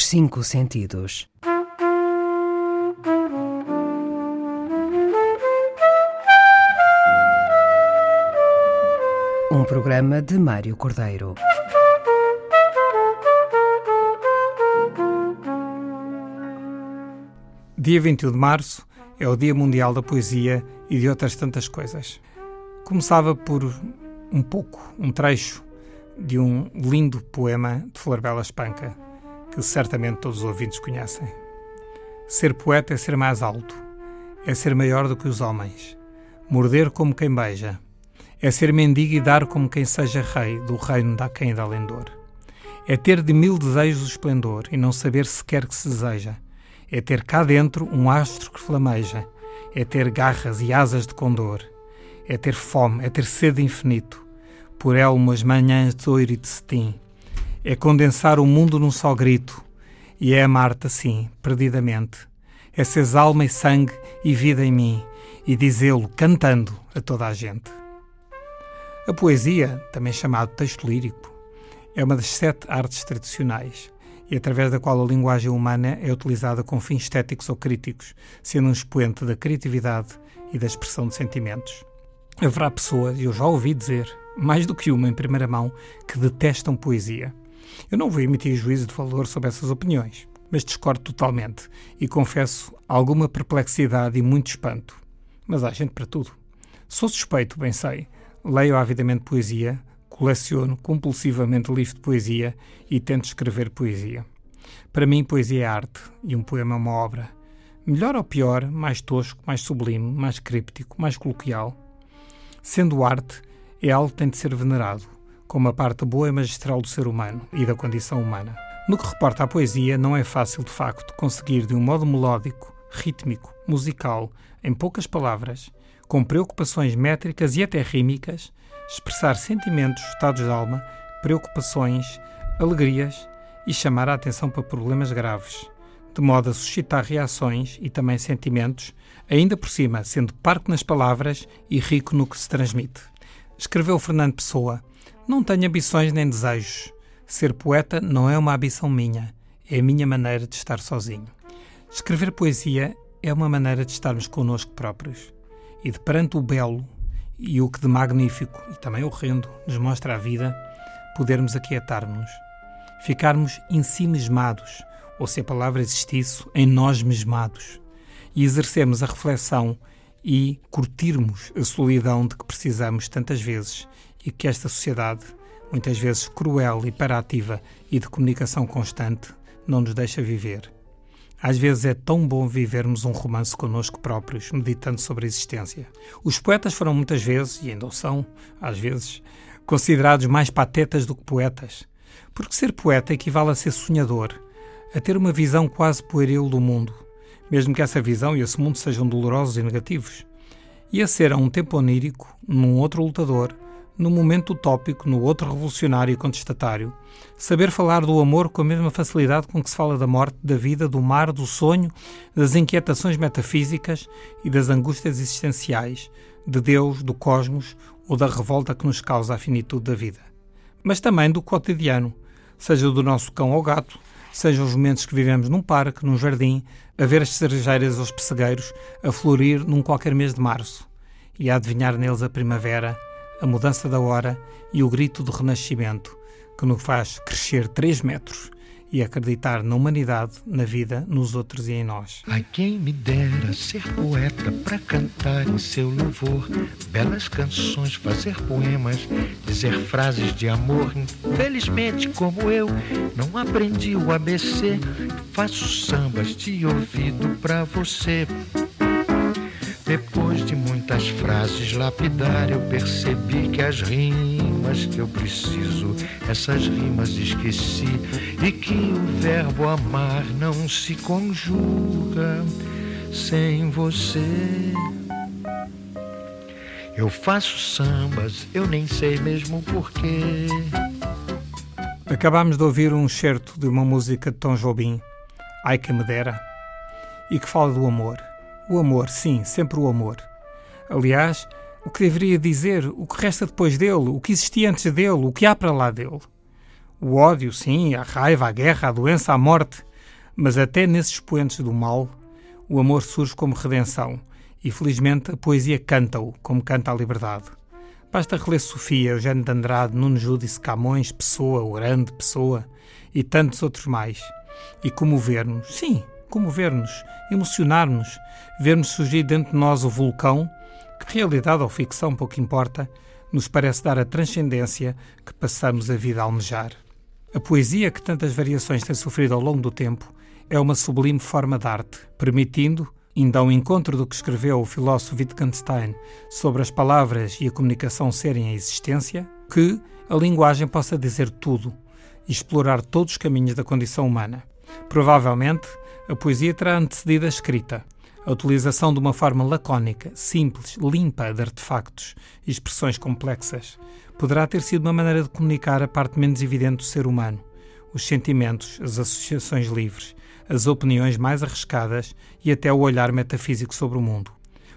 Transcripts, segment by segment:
Os cinco sentidos. Um programa de Mário Cordeiro. Dia 21 de março é o Dia Mundial da Poesia e de outras tantas coisas. Começava por um pouco, um trecho de um lindo poema de Flor Bela Espanca, que certamente todos os ouvintes conhecem. Ser poeta é ser mais alto, é ser maior do que os homens, morder como quem beija, é ser mendigo e dar como quem seja rei do reino da quem da lendor. É ter de mil desejos o esplendor e não saber sequer que se deseja. É ter cá dentro um astro que flameja. É ter garras e asas de condor. É ter fome, é ter sede infinito. Por elmas manhãs de ouro e de cetim. É condensar o mundo num só grito. E é amar-te assim, perdidamente. É seres alma e sangue e vida em mim. E dizê-lo cantando a toda a gente. A poesia, também chamado texto lírico, é uma das sete artes tradicionais e através da qual a linguagem humana é utilizada com fins estéticos ou críticos, sendo um expoente da criatividade e da expressão de sentimentos. Haverá pessoas, eu já ouvi dizer, mais do que uma em primeira mão, que detestam poesia. Eu não vou emitir juízo de valor sobre essas opiniões, mas discordo totalmente e confesso alguma perplexidade e muito espanto. Mas há gente para tudo. Sou suspeito, bem sei. Leio avidamente poesia, coleciono compulsivamente livros de poesia e tento escrever poesia. Para mim, poesia é arte e um poema é uma obra. Melhor ou pior, mais tosco, mais sublime, mais críptico, mais coloquial. Sendo arte, é algo que tem de ser venerado, como a parte boa e magistral do ser humano e da condição humana. No que reporta à poesia, não é fácil, de facto, conseguir de um modo melódico, rítmico, musical, em poucas palavras, com preocupações métricas e até rímicas, expressar sentimentos, estados de alma, preocupações, alegrias e chamar a atenção para problemas graves, de modo a suscitar reações e também sentimentos, ainda por cima sendo parco nas palavras e rico no que se transmite. Escreveu Fernando Pessoa: Não tenho ambições nem desejos. Ser poeta não é uma ambição minha, é a minha maneira de estar sozinho. Escrever poesia é uma maneira de estarmos connosco próprios e de perante o belo e o que de magnífico e também horrendo nos mostra a vida, podermos aquietar-nos, ficarmos ensimismados, ou se a palavra existisse, em nós mesmados, e exercermos a reflexão e curtirmos a solidão de que precisamos tantas vezes e que esta sociedade, muitas vezes cruel, hiperativa e de comunicação constante, não nos deixa viver. Às vezes é tão bom vivermos um romance connosco próprios, meditando sobre a existência. Os poetas foram muitas vezes, e ainda são, às vezes, considerados mais patetas do que poetas. Porque ser poeta equivale a ser sonhador, a ter uma visão quase pueril do mundo, mesmo que essa visão e esse mundo sejam dolorosos e negativos. E a ser a um tempo onírico, num outro lutador, no momento utópico, no outro revolucionário e contestatário, saber falar do amor com a mesma facilidade com que se fala da morte, da vida, do mar, do sonho, das inquietações metafísicas e das angústias existenciais, de Deus, do cosmos ou da revolta que nos causa a finitude da vida. Mas também do cotidiano, seja do nosso cão ou gato, sejam os momentos que vivemos num parque, num jardim, a ver as cerejeiras ou os pessegueiros a florir num qualquer mês de março e a adivinhar neles a primavera a mudança da hora e o grito do renascimento que nos faz crescer três metros e acreditar na humanidade, na vida, nos outros e em nós. Ai, quem me dera ser poeta para cantar em seu louvor belas canções, fazer poemas, dizer frases de amor. Infelizmente, como eu, não aprendi o ABC, faço sambas de ouvido para você. Depois de muitas frases lapidar, eu percebi que as rimas que eu preciso, essas rimas esqueci, e que o verbo amar não se conjuga sem você. Eu faço sambas, eu nem sei mesmo porquê. Acabámos de ouvir um certo de uma música de Tom Jobim, Ai que me dera, e que fala do amor. O amor, sim, sempre o amor. Aliás, o que deveria dizer, o que resta depois dele, o que existia antes dele, o que há para lá dele. O ódio, sim, a raiva, a guerra, a doença, a morte. Mas até nesses expoentes do mal, o amor surge como redenção e felizmente a poesia canta-o como canta a liberdade. Basta reler Sofia, Eugênio de Andrade, Nuno Júdice, Camões, Pessoa, Grande Pessoa e tantos outros mais e comover-nos, sim, comover-nos, emocionar-nos, ver-nos surgir dentro de nós o vulcão, que realidade ou ficção pouco importa, nos parece dar a transcendência que passamos a vida a almejar. A poesia que tantas variações tem sofrido ao longo do tempo é uma sublime forma de arte, permitindo, ainda ao encontro do que escreveu o filósofo Wittgenstein sobre as palavras e a comunicação serem a existência, que a linguagem possa dizer tudo e explorar todos os caminhos da condição humana. Provavelmente, a poesia terá antecedido a escrita. A utilização de uma forma lacónica, simples, limpa de artefactos e expressões complexas poderá ter sido uma maneira de comunicar a parte menos evidente do ser humano, os sentimentos, as associações livres, as opiniões mais arriscadas e até o olhar metafísico sobre o mundo.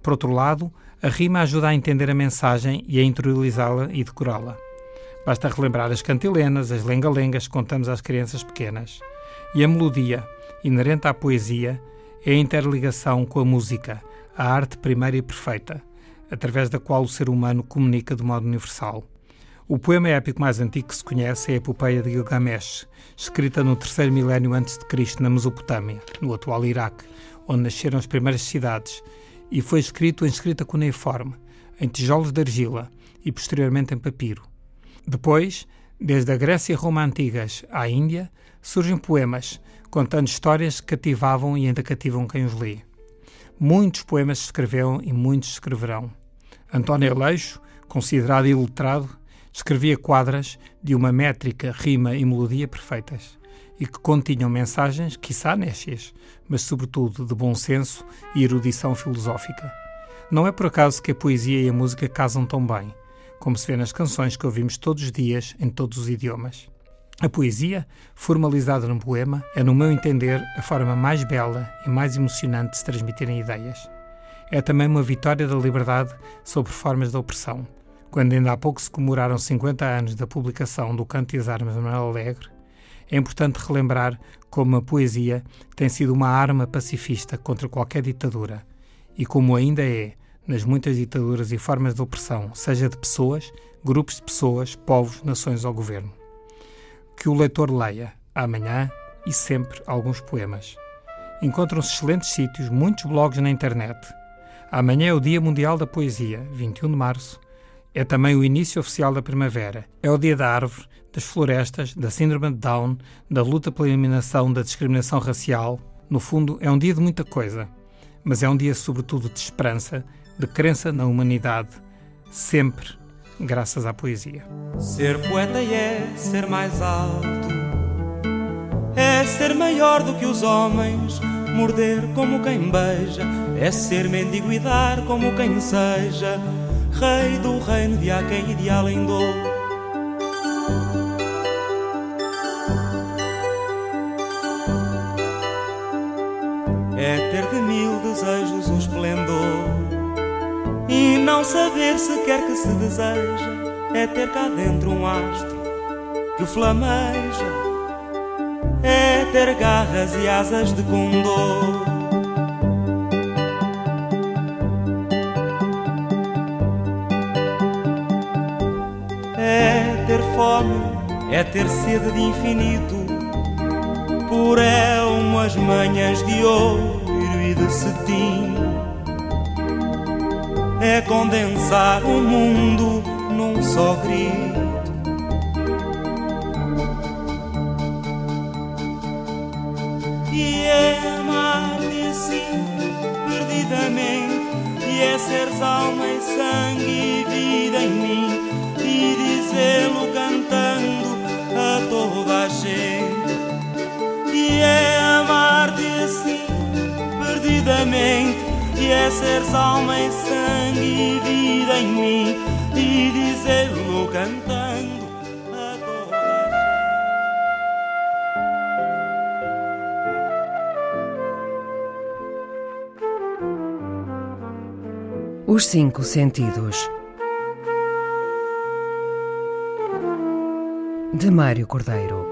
Por outro lado, a rima ajuda a entender a mensagem e a interiorizá-la e decorá-la. Basta relembrar as cantilenas, as lenga-lengas que contamos às crianças pequenas. E a melodia, inerente à poesia, é a interligação com a música, a arte primeira e perfeita, através da qual o ser humano comunica de modo universal. O poema épico mais antigo que se conhece é a Epopeia de Gilgamesh, escrita no terceiro milénio antes de Cristo na Mesopotâmia, no atual Iraque, onde nasceram as primeiras cidades, e foi escrito em escrita cuneiforme, em tijolos de argila e posteriormente em papiro. Depois, desde a Grécia e Roma antigas à Índia, surgem poemas contando histórias que cativavam e ainda cativam quem os lê. Muitos poemas escreveram e muitos escreverão. António Aleixo, considerado iletrado, escrevia quadras de uma métrica, rima e melodia perfeitas e que continham mensagens, quiçá nécias, mas sobretudo de bom senso e erudição filosófica. Não é por acaso que a poesia e a música casam tão bem, como se vê nas canções que ouvimos todos os dias em todos os idiomas. A poesia, formalizada num poema, é, no meu entender, a forma mais bela e mais emocionante de se transmitirem ideias. É também uma vitória da liberdade sobre formas de opressão. Quando ainda há pouco se comemoraram 50 anos da publicação do Canto e as Armas de Manuel Alegre, é importante relembrar como a poesia tem sido uma arma pacifista contra qualquer ditadura e como ainda é nas muitas ditaduras e formas de opressão, seja de pessoas, grupos de pessoas, povos, nações ou governo que o leitor leia, amanhã e sempre, alguns poemas. Encontram-se excelentes sítios, muitos blogs na internet. Amanhã é o Dia Mundial da Poesia, 21 de março. É também o início oficial da primavera. É o dia da árvore, das florestas, da síndrome de Down, da luta pela eliminação da discriminação racial. No fundo, é um dia de muita coisa, mas é um dia sobretudo de esperança, de crença na humanidade, sempre graças à poesia. Ser poeta é ser mais alto, é ser maior do que os homens, morder como quem beija, é ser mendigo e dar como quem seja, rei do reino de há quem ideal em dor. É ter de mil desejos o esplendor e não saber se quer que se deseja é ter cá dentro um astro que flameja, é ter garras e asas de condor. É ter fome, é ter sede de infinito, por é umas manhãs de ouro e de cetim é condensar o mundo num só grito. E é assim, perdidamente, e é seres alma e sangue e vida em mim, e dizê-lo seres alma e sangue e vida em mim e dizê-lo cantando. Os Cinco Sentidos de Mário Cordeiro